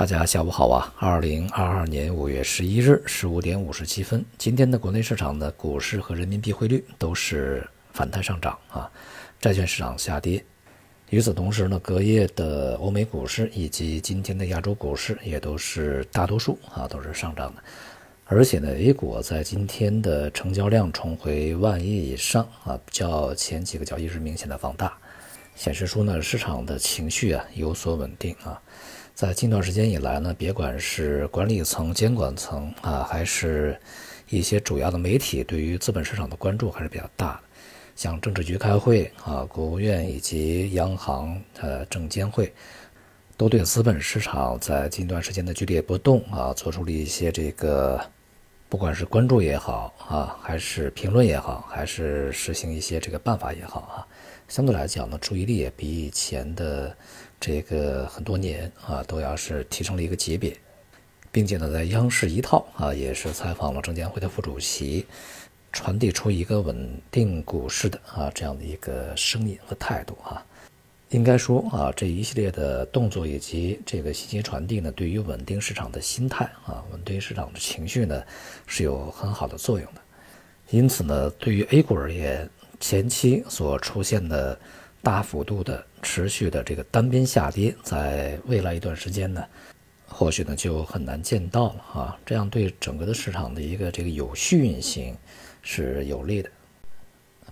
大家下午好啊！二零二二年五月十一日十五点五十七分，今天的国内市场的股市和人民币汇率都是反弹上涨啊，债券市场下跌。与此同时呢，隔夜的欧美股市以及今天的亚洲股市也都是大多数啊都是上涨的，而且呢，A 股在今天的成交量重回万亿以上啊，较前几个交易日明显的放大，显示出呢市场的情绪啊有所稳定啊。在近段时间以来呢，别管是管理层、监管层啊，还是一些主要的媒体，对于资本市场的关注还是比较大的。像政治局开会啊，国务院以及央行、呃证监会，都对资本市场在近段时间的剧烈波动啊，做出了一些这个，不管是关注也好啊，还是评论也好，还是实行一些这个办法也好啊，相对来讲呢，注意力也比以前的这个很多年啊，都要是提升了一个级别，并且呢，在央视一套啊，也是采访了证监会的副主席。传递出一个稳定股市的啊这样的一个声音和态度啊，应该说啊这一系列的动作以及这个信息传递呢，对于稳定市场的心态啊，稳定市场的情绪呢，是有很好的作用的。因此呢，对于 A 股而言，前期所出现的大幅度的持续的这个单边下跌，在未来一段时间呢，或许呢就很难见到了啊，这样对整个的市场的一个这个有序运行。是有利的，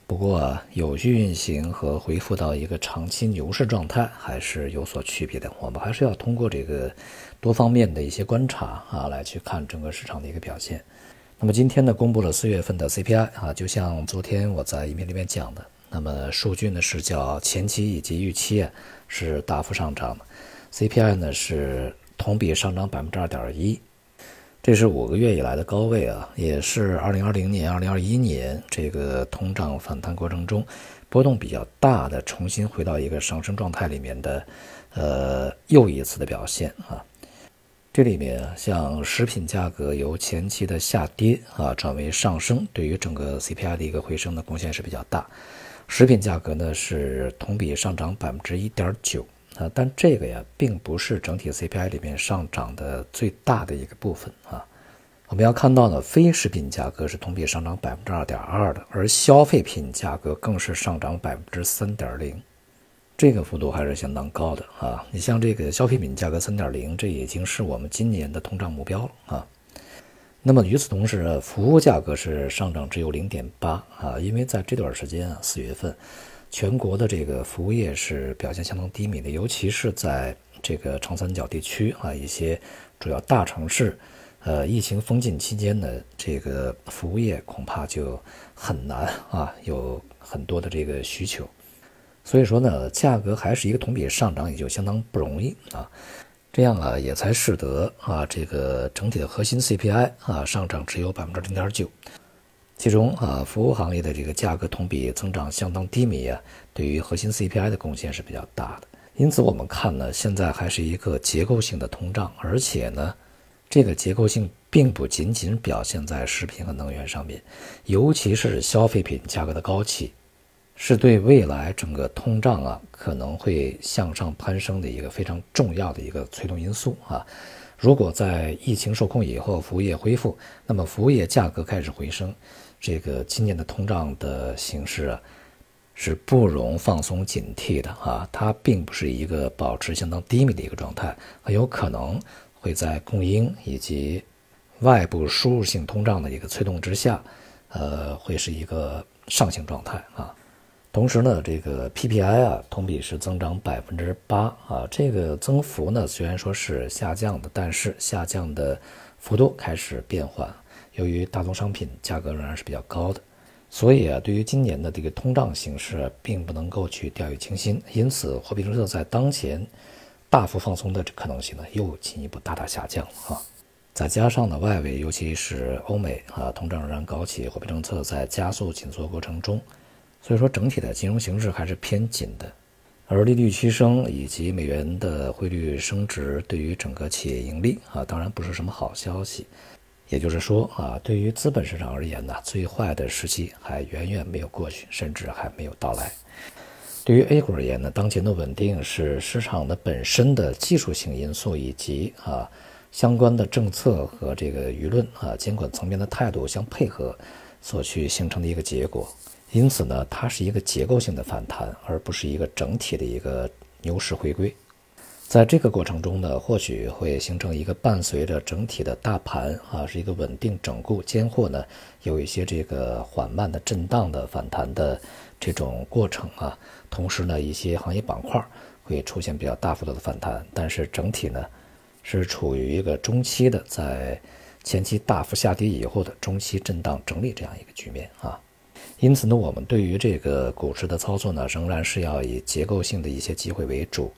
不过有序运行和恢复到一个长期牛市状态还是有所区别的。我们还是要通过这个多方面的一些观察啊，来去看整个市场的一个表现。那么今天呢，公布了四月份的 CPI 啊，就像昨天我在影片里面讲的，那么数据呢是较前期以及预期啊是大幅上涨的，CPI 呢是同比上涨百分之二点一。这是五个月以来的高位啊，也是二零二零年、二零二一年这个通胀反弹过程中波动比较大的，重新回到一个上升状态里面的，呃，又一次的表现啊。这里面像食品价格由前期的下跌啊转为上升，对于整个 CPI 的一个回升的贡献是比较大。食品价格呢是同比上涨百分之一点九。啊，但这个呀，并不是整体 CPI 里面上涨的最大的一个部分啊。我们要看到呢，非食品价格是同比上涨百分之二点二的，而消费品价格更是上涨百分之三点零，这个幅度还是相当高的啊。你像这个消费品价格三点零，这已经是我们今年的通胀目标了啊。那么与此同时，服务价格是上涨只有零点八啊，因为在这段时间啊，四月份。全国的这个服务业是表现相当低迷的，尤其是在这个长三角地区啊，一些主要大城市，呃，疫情封禁期间呢，这个服务业恐怕就很难啊，有很多的这个需求，所以说呢，价格还是一个同比上涨，也就相当不容易啊，这样啊，也才使得啊，这个整体的核心 CPI 啊上涨只有百分之零点九。其中啊，服务行业的这个价格同比增长相当低迷啊，对于核心 CPI 的贡献是比较大的。因此，我们看呢，现在还是一个结构性的通胀，而且呢，这个结构性并不仅仅表现在食品和能源上面，尤其是消费品价格的高企，是对未来整个通胀啊可能会向上攀升的一个非常重要的一个推动因素啊。如果在疫情受控以后，服务业恢复，那么服务业价格开始回升。这个今年的通胀的形势啊，是不容放松警惕的啊，它并不是一个保持相当低迷的一个状态，很有可能会在供应以及外部输入性通胀的一个催动之下，呃，会是一个上行状态啊。同时呢，这个 PPI 啊，同比是增长百分之八啊，这个增幅呢虽然说是下降的，但是下降的幅度开始变缓。由于大宗商品价格仍然是比较高的，所以啊，对于今年的这个通胀形势，并不能够去掉以轻心。因此，货币政策在当前大幅放松的可能性呢，又进一步大大下降了啊。再加上呢，外围尤其是欧美啊，通胀仍然高企，货币政策在加速紧缩过程中，所以说整体的金融形势还是偏紧的。而利率趋升以及美元的汇率升值，对于整个企业盈利啊，当然不是什么好消息。也就是说啊，对于资本市场而言呢，最坏的时期还远远没有过去，甚至还没有到来。对于 A 股而言呢，当前的稳定是市场的本身的技术性因素以及啊相关的政策和这个舆论啊监管层面的态度相配合所去形成的一个结果。因此呢，它是一个结构性的反弹，而不是一个整体的一个牛市回归。在这个过程中呢，或许会形成一个伴随着整体的大盘啊是一个稳定整固，间或呢有一些这个缓慢的震荡的反弹的这种过程啊。同时呢，一些行业板块会出现比较大幅度的反弹，但是整体呢是处于一个中期的，在前期大幅下跌以后的中期震荡整理这样一个局面啊。因此呢，我们对于这个股市的操作呢，仍然是要以结构性的一些机会为主，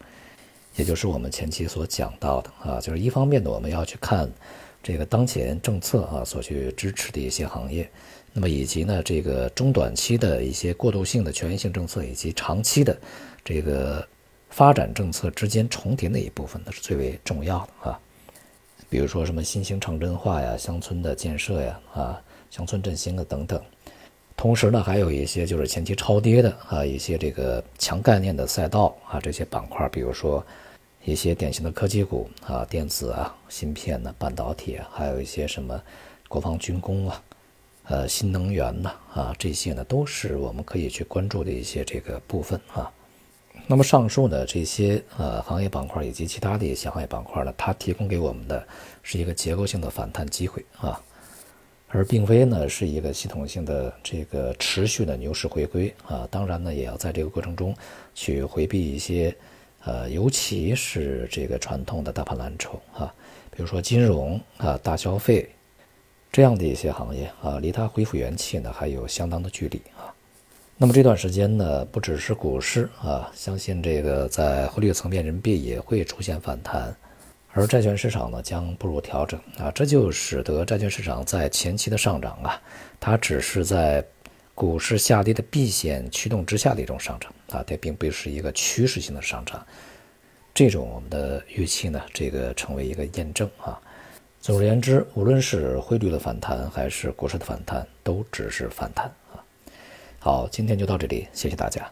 也就是我们前期所讲到的啊，就是一方面呢，我们要去看这个当前政策啊所去支持的一些行业。那么以及呢，这个中短期的一些过渡性的权益性政策，以及长期的这个发展政策之间重叠那一部分呢，是最为重要的啊。比如说什么新兴城镇化呀、乡村的建设呀、啊乡村振兴啊等等。同时呢，还有一些就是前期超跌的啊一些这个强概念的赛道啊这些板块，比如说一些典型的科技股啊、电子啊、芯片呢、半导体啊，还有一些什么国防军工啊。呃，新能源呢，啊，这些呢都是我们可以去关注的一些这个部分啊。那么上述的这些呃行业板块以及其他的一些行业板块呢，它提供给我们的是一个结构性的反弹机会啊，而并非呢是一个系统性的这个持续的牛市回归啊。当然呢，也要在这个过程中去回避一些呃，尤其是这个传统的大盘蓝筹啊，比如说金融啊、大消费。这样的一些行业啊，离它恢复元气呢还有相当的距离啊。那么这段时间呢，不只是股市啊，相信这个在汇率层面，人民币也会出现反弹，而债券市场呢将步入调整啊。这就使得债券市场在前期的上涨啊，它只是在股市下跌的避险驱动之下的一种上涨啊，它并不是一个趋势性的上涨。这种我们的预期呢，这个成为一个验证啊。总而言之，无论是汇率的反弹还是股市的反弹，都只是反弹啊。好，今天就到这里，谢谢大家。